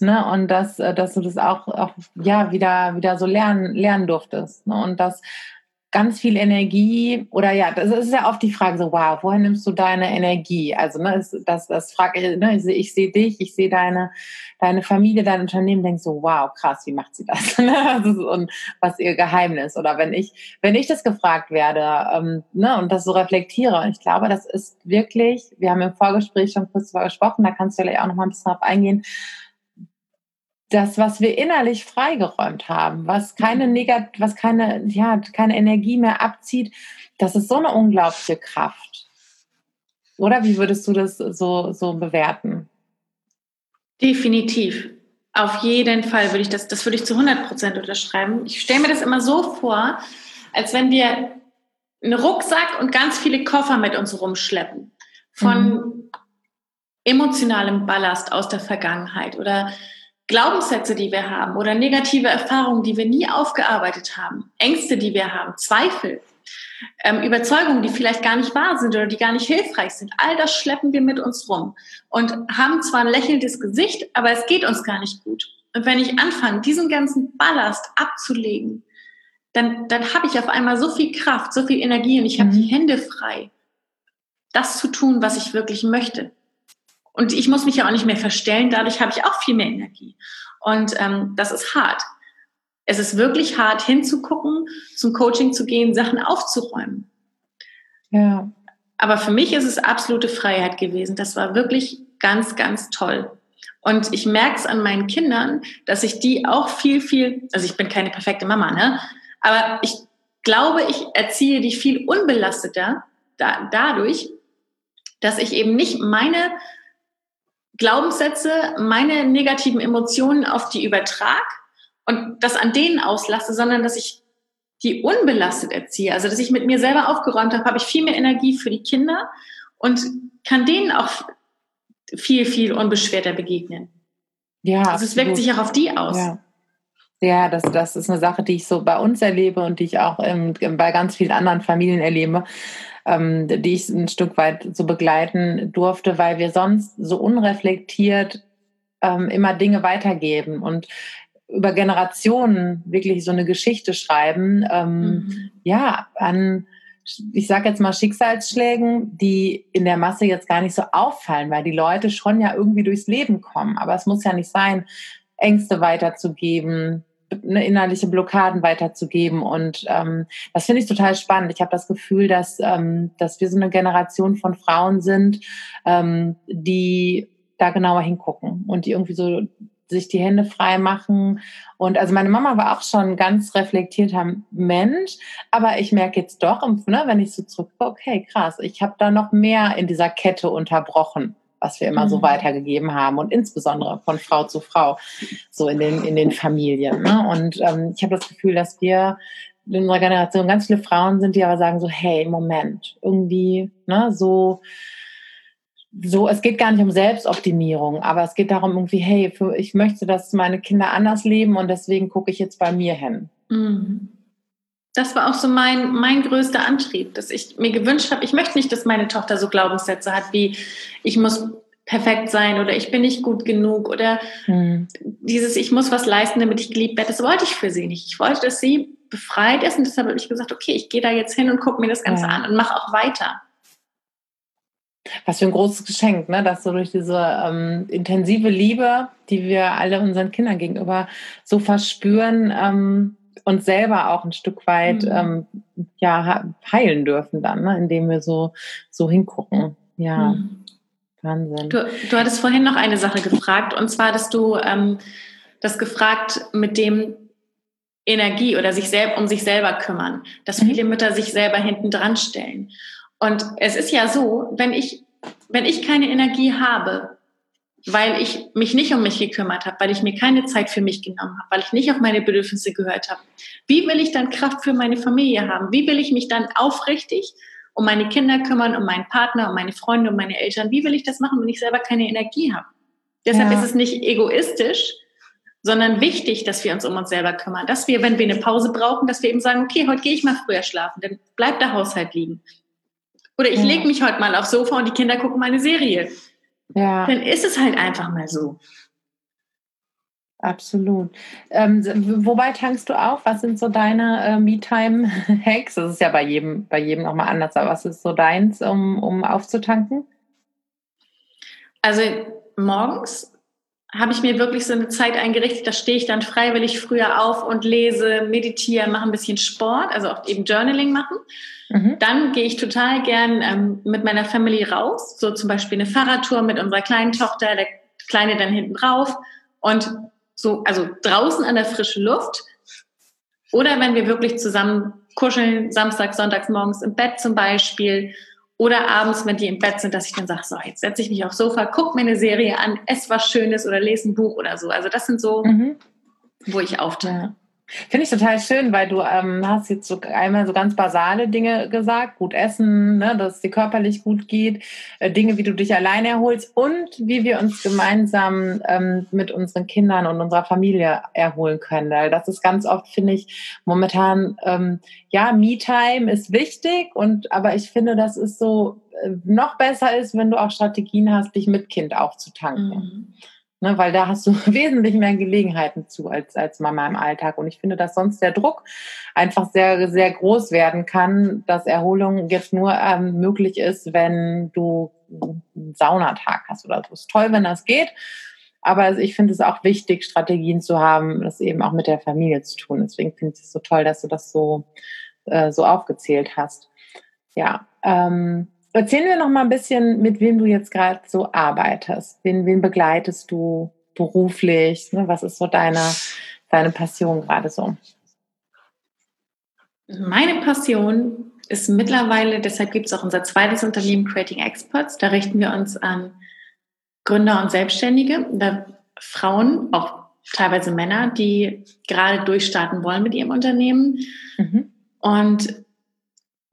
Speaker 1: ne? Und dass, äh, dass du das auch, auch ja wieder, wieder so lernen, lernen durftest. Ne? Und dass ganz viel Energie oder ja, das ist ja oft die Frage so, wow, woher nimmst du deine Energie? Also ne, das, das frage ich, ne, ich, ich sehe dich, ich sehe deine, deine Familie, dein Unternehmen, denk so, wow, krass, wie macht sie das? Ne, und was ihr Geheimnis? Oder wenn ich, wenn ich das gefragt werde ähm, ne, und das so reflektiere, und ich glaube, das ist wirklich, wir haben im Vorgespräch schon kurz darüber gesprochen, da kannst du vielleicht auch noch mal ein bisschen drauf eingehen, das, was wir innerlich freigeräumt haben, was keine mhm. Negat was keine, ja, keine Energie mehr abzieht, das ist so eine unglaubliche Kraft. Oder wie würdest du das so, so bewerten?
Speaker 2: Definitiv. Auf jeden Fall würde ich das, das würde ich zu 100 Prozent unterschreiben. Ich stelle mir das immer so vor, als wenn wir einen Rucksack und ganz viele Koffer mit uns rumschleppen. Von mhm. emotionalem Ballast aus der Vergangenheit oder Glaubenssätze, die wir haben oder negative Erfahrungen, die wir nie aufgearbeitet haben, Ängste, die wir haben, Zweifel, ähm, Überzeugungen, die vielleicht gar nicht wahr sind oder die gar nicht hilfreich sind, all das schleppen wir mit uns rum und haben zwar ein lächelndes Gesicht, aber es geht uns gar nicht gut. Und wenn ich anfange, diesen ganzen Ballast abzulegen, dann, dann habe ich auf einmal so viel Kraft, so viel Energie und ich habe mhm. die Hände frei, das zu tun, was ich wirklich möchte. Und ich muss mich ja auch nicht mehr verstellen, dadurch habe ich auch viel mehr Energie. Und ähm, das ist hart. Es ist wirklich hart hinzugucken, zum Coaching zu gehen, Sachen aufzuräumen. Ja. Aber für mich ist es absolute Freiheit gewesen. Das war wirklich ganz, ganz toll. Und ich merke es an meinen Kindern, dass ich die auch viel, viel, also ich bin keine perfekte Mama, ne? Aber ich glaube, ich erziehe die viel unbelasteter da, dadurch, dass ich eben nicht meine Glaubenssätze, meine negativen Emotionen auf die übertrag und das an denen auslasse, sondern dass ich die unbelastet erziehe. Also dass ich mit mir selber aufgeräumt habe, habe ich viel mehr Energie für die Kinder und kann denen auch viel, viel unbeschwerter begegnen. Ja, also es wirkt sich auch auf die aus.
Speaker 1: Ja. Ja, das, das ist eine Sache, die ich so bei uns erlebe und die ich auch im, bei ganz vielen anderen Familien erlebe, ähm, die ich ein Stück weit so begleiten durfte, weil wir sonst so unreflektiert ähm, immer Dinge weitergeben und über Generationen wirklich so eine Geschichte schreiben, ähm, mhm. ja, an, ich sage jetzt mal Schicksalsschlägen, die in der Masse jetzt gar nicht so auffallen, weil die Leute schon ja irgendwie durchs Leben kommen. Aber es muss ja nicht sein, Ängste weiterzugeben, eine innerliche Blockaden weiterzugeben. Und ähm, das finde ich total spannend. Ich habe das Gefühl, dass, ähm, dass wir so eine Generation von Frauen sind, ähm, die da genauer hingucken und die irgendwie so sich die Hände frei machen. Und also meine Mama war auch schon ganz reflektierter Mensch, aber ich merke jetzt doch, ne, wenn ich so zurückgucke, okay, krass, ich habe da noch mehr in dieser Kette unterbrochen was wir immer mhm. so weitergegeben haben und insbesondere von Frau zu Frau, so in den, in den Familien. Ne? Und ähm, ich habe das Gefühl, dass wir in unserer Generation ganz viele Frauen sind, die aber sagen so, hey, Moment, irgendwie, ne, so, so, es geht gar nicht um Selbstoptimierung, aber es geht darum irgendwie, hey, für, ich möchte, dass meine Kinder anders leben und deswegen gucke ich jetzt bei mir hin. Mhm
Speaker 2: das war auch so mein, mein größter Antrieb, dass ich mir gewünscht habe, ich möchte nicht, dass meine Tochter so Glaubenssätze hat wie, ich muss perfekt sein oder ich bin nicht gut genug oder hm. dieses, ich muss was leisten, damit ich geliebt werde. Das wollte ich für sie nicht. Ich wollte, dass sie befreit ist und deshalb habe ich gesagt, okay, ich gehe da jetzt hin und gucke mir das Ganze ja. an und mache auch weiter.
Speaker 1: Was für ein großes Geschenk, ne? dass so durch diese ähm, intensive Liebe, die wir alle unseren Kindern gegenüber so verspüren, ähm, uns selber auch ein Stück weit mhm. ähm, ja, heilen dürfen dann, ne? indem wir so, so hingucken. Ja, mhm.
Speaker 2: Wahnsinn. Du, du hattest vorhin noch eine Sache gefragt, und zwar, dass du ähm, das gefragt mit dem Energie oder sich selbst um sich selber kümmern, dass mhm. viele Mütter sich selber hinten dran stellen. Und es ist ja so, wenn ich, wenn ich keine Energie habe, weil ich mich nicht um mich gekümmert habe, weil ich mir keine Zeit für mich genommen habe, weil ich nicht auf meine Bedürfnisse gehört habe. Wie will ich dann Kraft für meine Familie haben? Wie will ich mich dann aufrichtig um meine Kinder kümmern, um meinen Partner, um meine Freunde, um meine Eltern? Wie will ich das machen, wenn ich selber keine Energie habe? Deshalb ja. ist es nicht egoistisch, sondern wichtig, dass wir uns um uns selber kümmern. Dass wir, wenn wir eine Pause brauchen, dass wir eben sagen, okay, heute gehe ich mal früher schlafen, dann bleibt der Haushalt liegen. Oder ich ja. lege mich heute mal aufs Sofa und die Kinder gucken meine Serie. Ja. Dann ist es halt einfach mal so.
Speaker 1: Absolut. Ähm, wobei tankst du auf? Was sind so deine äh, Me-Time-Hacks? Das ist ja bei jedem, bei jedem nochmal anders, aber was ist so deins, um, um aufzutanken?
Speaker 2: Also morgens habe ich mir wirklich so eine Zeit eingerichtet, da stehe ich dann freiwillig früher auf und lese, meditiere, mache ein bisschen Sport, also auch eben Journaling machen. Mhm. Dann gehe ich total gern ähm, mit meiner Family raus, so zum Beispiel eine Fahrradtour mit unserer kleinen Tochter, der Kleine dann hinten drauf und so, also draußen an der frischen Luft. Oder wenn wir wirklich zusammen kuscheln, samstags, sonntags morgens im Bett zum Beispiel. Oder abends, wenn die im Bett sind, dass ich dann sage, so, jetzt setze ich mich aufs Sofa, guck mir eine Serie an, esse was Schönes oder lese ein Buch oder so. Also das sind so, mhm. wo ich aufteile. Ja.
Speaker 1: Finde ich total schön, weil du ähm, hast jetzt so einmal so ganz basale Dinge gesagt, gut essen, ne, dass es dir körperlich gut geht, äh, Dinge, wie du dich alleine erholst und wie wir uns gemeinsam ähm, mit unseren Kindern und unserer Familie erholen können. Weil das ist ganz oft, finde ich, momentan, ähm, ja, Me-Time ist wichtig und aber ich finde, das ist so äh, noch besser ist, wenn du auch Strategien hast, dich mit Kind aufzutanken. Mhm. Ne, weil da hast du wesentlich mehr Gelegenheiten zu als, als Mama im Alltag. Und ich finde, dass sonst der Druck einfach sehr, sehr groß werden kann, dass Erholung jetzt nur ähm, möglich ist, wenn du einen Saunatag hast oder so. Ist toll, wenn das geht. Aber ich finde es auch wichtig, Strategien zu haben, das eben auch mit der Familie zu tun. Deswegen finde ich es so toll, dass du das so, äh, so aufgezählt hast. Ja, ähm, Erzähl mir noch mal ein bisschen, mit wem du jetzt gerade so arbeitest. Wen, wen begleitest du beruflich? Ne? Was ist so deine, deine Passion gerade so?
Speaker 2: Meine Passion ist mittlerweile, deshalb gibt es auch unser zweites Unternehmen Creating Experts. Da richten wir uns an Gründer und Selbstständige, da Frauen, auch teilweise Männer, die gerade durchstarten wollen mit ihrem Unternehmen. Mhm. Und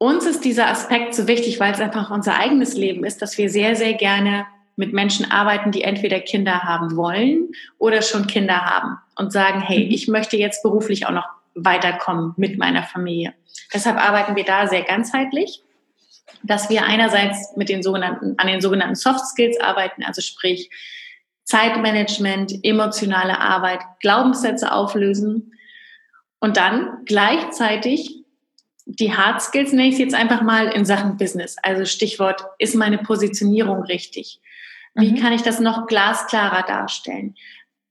Speaker 2: uns ist dieser Aspekt so wichtig, weil es einfach unser eigenes Leben ist, dass wir sehr, sehr gerne mit Menschen arbeiten, die entweder Kinder haben wollen oder schon Kinder haben und sagen, hey, mhm. ich möchte jetzt beruflich auch noch weiterkommen mit meiner Familie. Deshalb arbeiten wir da sehr ganzheitlich, dass wir einerseits mit den sogenannten, an den sogenannten Soft Skills arbeiten, also sprich Zeitmanagement, emotionale Arbeit, Glaubenssätze auflösen und dann gleichzeitig die Hard Skills nenne ich jetzt einfach mal in Sachen Business. Also Stichwort, ist meine Positionierung richtig? Wie mhm. kann ich das noch glasklarer darstellen?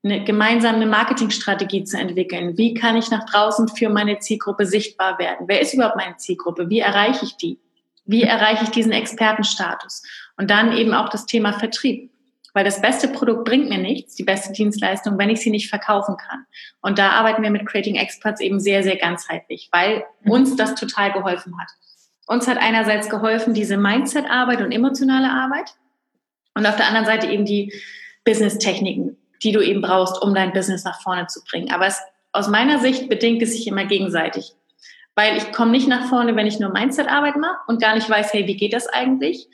Speaker 2: Eine gemeinsame Marketingstrategie zu entwickeln. Wie kann ich nach draußen für meine Zielgruppe sichtbar werden? Wer ist überhaupt meine Zielgruppe? Wie erreiche ich die? Wie erreiche ich diesen Expertenstatus? Und dann eben auch das Thema Vertrieb. Weil das beste Produkt bringt mir nichts, die beste Dienstleistung, wenn ich sie nicht verkaufen kann. Und da arbeiten wir mit Creating Experts eben sehr, sehr ganzheitlich, weil mhm. uns das total geholfen hat. Uns hat einerseits geholfen diese Mindset-Arbeit und emotionale Arbeit und auf der anderen Seite eben die Business-Techniken, die du eben brauchst, um dein Business nach vorne zu bringen. Aber es, aus meiner Sicht bedingt es sich immer gegenseitig. Weil ich komme nicht nach vorne, wenn ich nur Mindset-Arbeit mache und gar nicht weiß, hey, wie geht das eigentlich?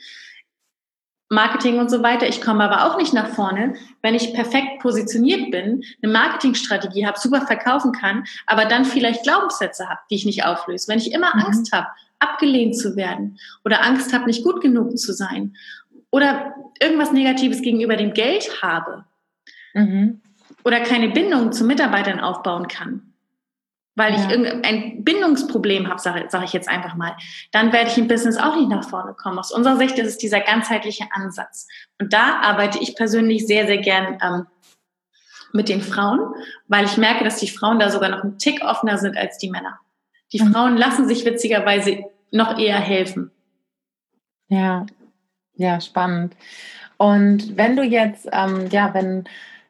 Speaker 2: Marketing und so weiter. Ich komme aber auch nicht nach vorne, wenn ich perfekt positioniert bin, eine Marketingstrategie habe, super verkaufen kann, aber dann vielleicht Glaubenssätze habe, die ich nicht auflöse. Wenn ich immer mhm. Angst habe, abgelehnt zu werden oder Angst habe, nicht gut genug zu sein oder irgendwas Negatives gegenüber dem Geld habe mhm. oder keine Bindung zu Mitarbeitern aufbauen kann, weil ich irgendein Bindungsproblem habe, sage sag ich jetzt einfach mal, dann werde ich im Business auch nicht nach vorne kommen. Aus unserer Sicht ist es dieser ganzheitliche Ansatz. Und da arbeite ich persönlich sehr, sehr gern ähm, mit den Frauen, weil ich merke, dass die Frauen da sogar noch einen Tick offener sind als die Männer. Die mhm. Frauen lassen sich witzigerweise noch eher helfen.
Speaker 1: Ja, ja, spannend. Und wenn du jetzt, ähm, ja, wenn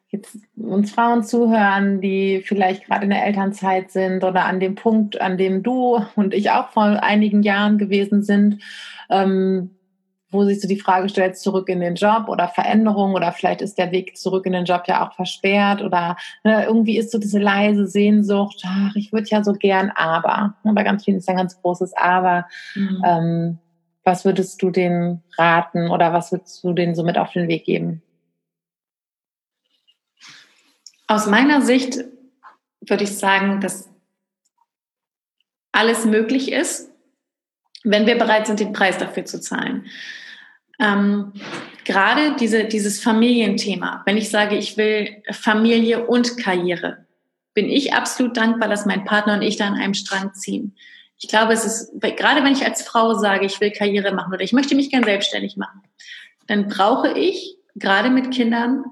Speaker 1: jetzt uns Frauen zuhören, die vielleicht gerade in der Elternzeit sind oder an dem Punkt, an dem du und ich auch vor einigen Jahren gewesen sind, ähm, wo sich so die Frage stellt, zurück in den Job oder Veränderung oder vielleicht ist der Weg zurück in den Job ja auch versperrt oder ne, irgendwie ist so diese leise Sehnsucht, ach, ich würde ja so gern, aber, ne, bei ganz vielen ist ein ganz großes Aber. Mhm. Ähm, was würdest du denen raten oder was würdest du denen so mit auf den Weg geben?
Speaker 2: Aus meiner Sicht würde ich sagen, dass alles möglich ist, wenn wir bereit sind, den Preis dafür zu zahlen. Ähm, gerade diese, dieses Familienthema, wenn ich sage, ich will Familie und Karriere, bin ich absolut dankbar, dass mein Partner und ich da an einem Strang ziehen. Ich glaube, es ist, gerade wenn ich als Frau sage, ich will Karriere machen oder ich möchte mich gern selbstständig machen, dann brauche ich gerade mit Kindern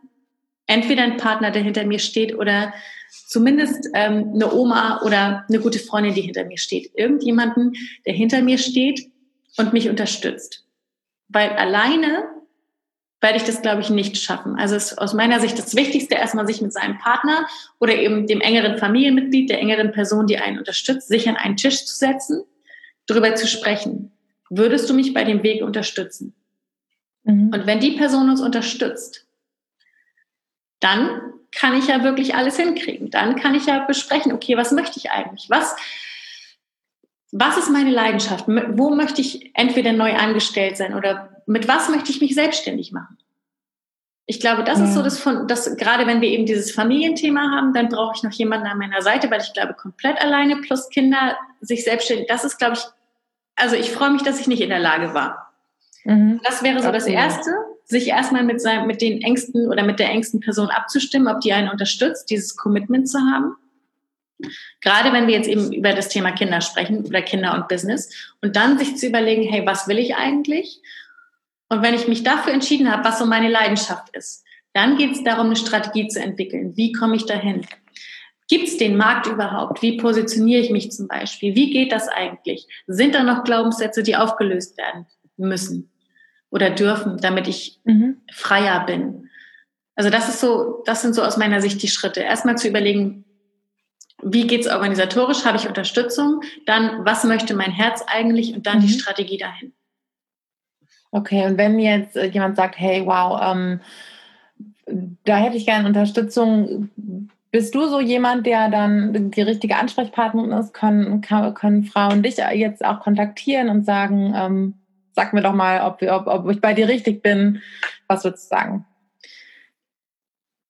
Speaker 2: entweder ein Partner, der hinter mir steht oder zumindest ähm, eine Oma oder eine gute Freundin, die hinter mir steht. Irgendjemanden, der hinter mir steht und mich unterstützt. Weil alleine werde ich das, glaube ich, nicht schaffen. Also ist aus meiner Sicht das Wichtigste, erstmal sich mit seinem Partner oder eben dem engeren Familienmitglied, der engeren Person, die einen unterstützt, sich an einen Tisch zu setzen, darüber zu sprechen. Würdest du mich bei dem Weg unterstützen? Mhm. Und wenn die Person uns unterstützt, dann kann ich ja wirklich alles hinkriegen. Dann kann ich ja besprechen, okay, was möchte ich eigentlich? Was, was ist meine Leidenschaft? Wo möchte ich entweder neu angestellt sein oder mit was möchte ich mich selbstständig machen? Ich glaube, das ja. ist so das von, das, gerade wenn wir eben dieses Familienthema haben, dann brauche ich noch jemanden an meiner Seite, weil ich glaube, komplett alleine plus Kinder sich selbstständig, das ist, glaube ich, also ich freue mich, dass ich nicht in der Lage war. Mhm. Das wäre so das Erste sich erstmal mit, seinem, mit den engsten oder mit der engsten Person abzustimmen, ob die einen unterstützt, dieses Commitment zu haben. Gerade wenn wir jetzt eben über das Thema Kinder sprechen oder Kinder und Business und dann sich zu überlegen, hey, was will ich eigentlich? Und wenn ich mich dafür entschieden habe, was so meine Leidenschaft ist, dann geht es darum, eine Strategie zu entwickeln. Wie komme ich dahin? Gibt es den Markt überhaupt? Wie positioniere ich mich zum Beispiel? Wie geht das eigentlich? Sind da noch Glaubenssätze, die aufgelöst werden müssen? Oder dürfen, damit ich mhm. freier bin. Also das ist so, das sind so aus meiner Sicht die Schritte. Erstmal zu überlegen, wie geht's organisatorisch? Habe ich Unterstützung? Dann, was möchte mein Herz eigentlich? Und dann mhm. die Strategie dahin.
Speaker 1: Okay, und wenn jetzt äh, jemand sagt, hey, wow, ähm, da hätte ich gerne Unterstützung, bist du so jemand, der dann die richtige Ansprechpartnerin ist? Können, können Frauen dich jetzt auch kontaktieren und sagen, ähm, sag mir doch mal, ob, ob, ob ich bei dir richtig bin. Was würdest du sagen?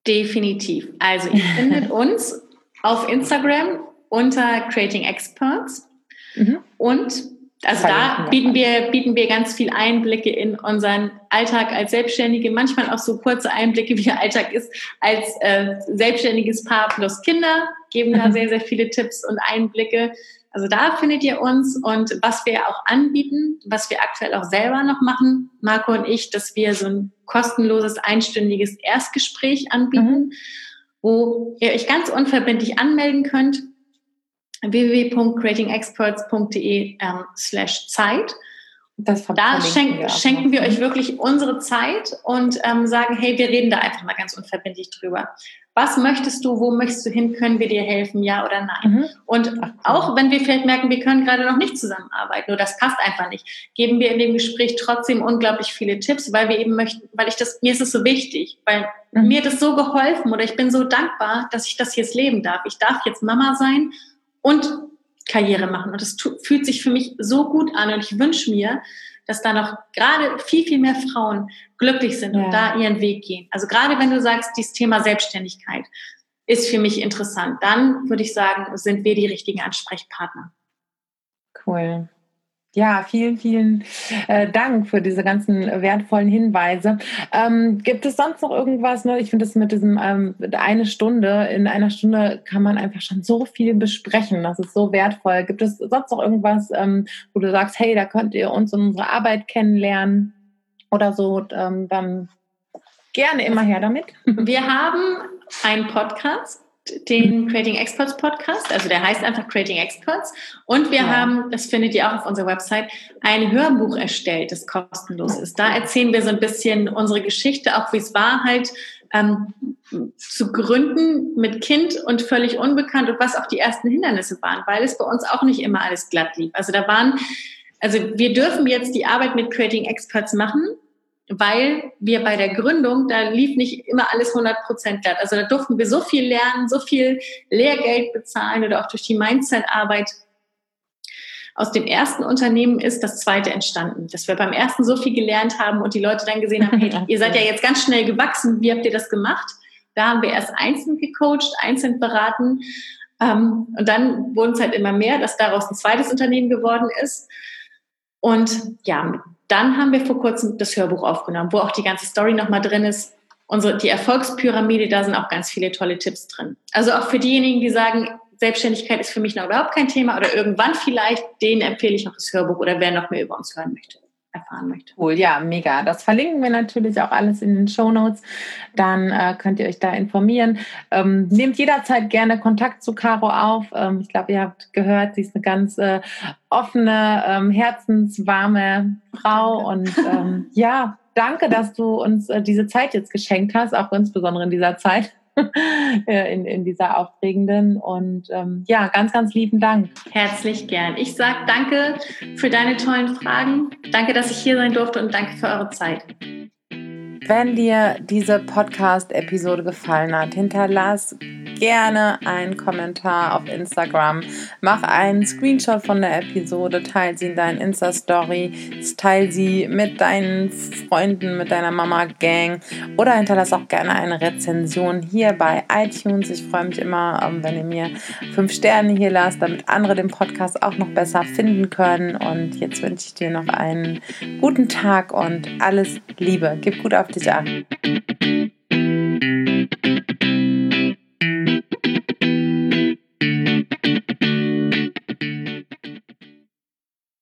Speaker 2: Definitiv. Also ihr findet uns auf Instagram unter Creating Experts mhm. und also da bieten wir, bieten wir ganz viel Einblicke in unseren Alltag als Selbstständige, manchmal auch so kurze Einblicke, wie der Alltag ist als äh, selbstständiges Paar plus Kinder, geben da mhm. sehr, sehr viele Tipps und Einblicke. Also da findet ihr uns und was wir auch anbieten, was wir aktuell auch selber noch machen, Marco und ich, dass wir so ein kostenloses einstündiges Erstgespräch anbieten, mhm. wo ihr euch ganz unverbindlich anmelden könnt www.creatingexperts.de ähm, slash Zeit. da schenk, wir schenken wir euch wirklich unsere Zeit und ähm, sagen, hey, wir reden da einfach mal ganz unverbindlich drüber. Was möchtest du, wo möchtest du hin, können wir dir helfen, ja oder nein? Mhm. Und auch wenn wir vielleicht merken, wir können gerade noch nicht zusammenarbeiten oder das passt einfach nicht, geben wir in dem Gespräch trotzdem unglaublich viele Tipps, weil wir eben möchten, weil ich das, mir ist es so wichtig, weil mhm. mir das so geholfen oder ich bin so dankbar, dass ich das jetzt leben darf. Ich darf jetzt Mama sein und Karriere machen. Und das fühlt sich für mich so gut an. Und ich wünsche mir, dass da noch gerade viel, viel mehr Frauen glücklich sind ja. und da ihren Weg gehen. Also gerade wenn du sagst, dieses Thema Selbstständigkeit ist für mich interessant, dann würde ich sagen, sind wir die richtigen Ansprechpartner.
Speaker 1: Cool. Ja, vielen, vielen äh, Dank für diese ganzen wertvollen Hinweise. Ähm, gibt es sonst noch irgendwas? Ne? Ich finde das mit diesem ähm, eine Stunde, in einer Stunde kann man einfach schon so viel besprechen. Das ist so wertvoll. Gibt es sonst noch irgendwas, ähm, wo du sagst, hey, da könnt ihr uns und unsere Arbeit kennenlernen oder so? Ähm, dann gerne immer her damit.
Speaker 2: Wir haben einen Podcast den Creating Experts Podcast, also der heißt einfach Creating Experts. Und wir ja. haben, das findet ihr auch auf unserer Website, ein Hörbuch erstellt, das kostenlos ist. Da erzählen wir so ein bisschen unsere Geschichte, auch wie es war, halt ähm, zu gründen mit Kind und völlig unbekannt und was auch die ersten Hindernisse waren, weil es bei uns auch nicht immer alles glatt lief. Also da waren, also wir dürfen jetzt die Arbeit mit Creating Experts machen, weil wir bei der Gründung, da lief nicht immer alles 100 Prozent glatt. Also da durften wir so viel lernen, so viel Lehrgeld bezahlen oder auch durch die Mindset-Arbeit. Aus dem ersten Unternehmen ist das zweite entstanden, dass wir beim ersten so viel gelernt haben und die Leute dann gesehen haben, hey, ihr seid ja jetzt ganz schnell gewachsen, wie habt ihr das gemacht? Da haben wir erst einzeln gecoacht, einzeln beraten ähm, und dann wurden es halt immer mehr, dass daraus ein zweites Unternehmen geworden ist. Und ja, dann haben wir vor kurzem das Hörbuch aufgenommen, wo auch die ganze Story nochmal drin ist. Unsere, die Erfolgspyramide, da sind auch ganz viele tolle Tipps drin. Also auch für diejenigen, die sagen, Selbstständigkeit ist für mich noch überhaupt kein Thema oder irgendwann vielleicht, denen empfehle ich noch das Hörbuch oder wer noch mehr über uns hören möchte erfahren möchte.
Speaker 1: Cool, ja, mega. Das verlinken wir natürlich auch alles in den Show Notes. Dann äh, könnt ihr euch da informieren. Ähm, nehmt jederzeit gerne Kontakt zu Caro auf. Ähm, ich glaube, ihr habt gehört, sie ist eine ganz äh, offene, ähm, herzenswarme Frau. Und ähm, ja, danke, dass du uns äh, diese Zeit jetzt geschenkt hast, auch insbesondere in dieser Zeit. in, in dieser aufregenden. Und ähm, ja, ganz, ganz lieben Dank.
Speaker 2: Herzlich gern. Ich sage danke für deine tollen Fragen. Danke, dass ich hier sein durfte und danke für eure Zeit.
Speaker 1: Wenn dir diese Podcast-Episode gefallen hat, hinterlass gerne einen Kommentar auf Instagram. Mach einen Screenshot von der Episode, teile sie in deinen Insta-Story, teile sie mit deinen Freunden, mit deiner Mama-Gang oder hinterlass auch gerne eine Rezension hier bei iTunes. Ich freue mich immer, ähm, wenn ihr mir fünf Sterne hier lasst, damit andere den Podcast auch noch besser finden können. Und jetzt wünsche ich dir noch einen guten Tag und alles Liebe. Gib gut auf til.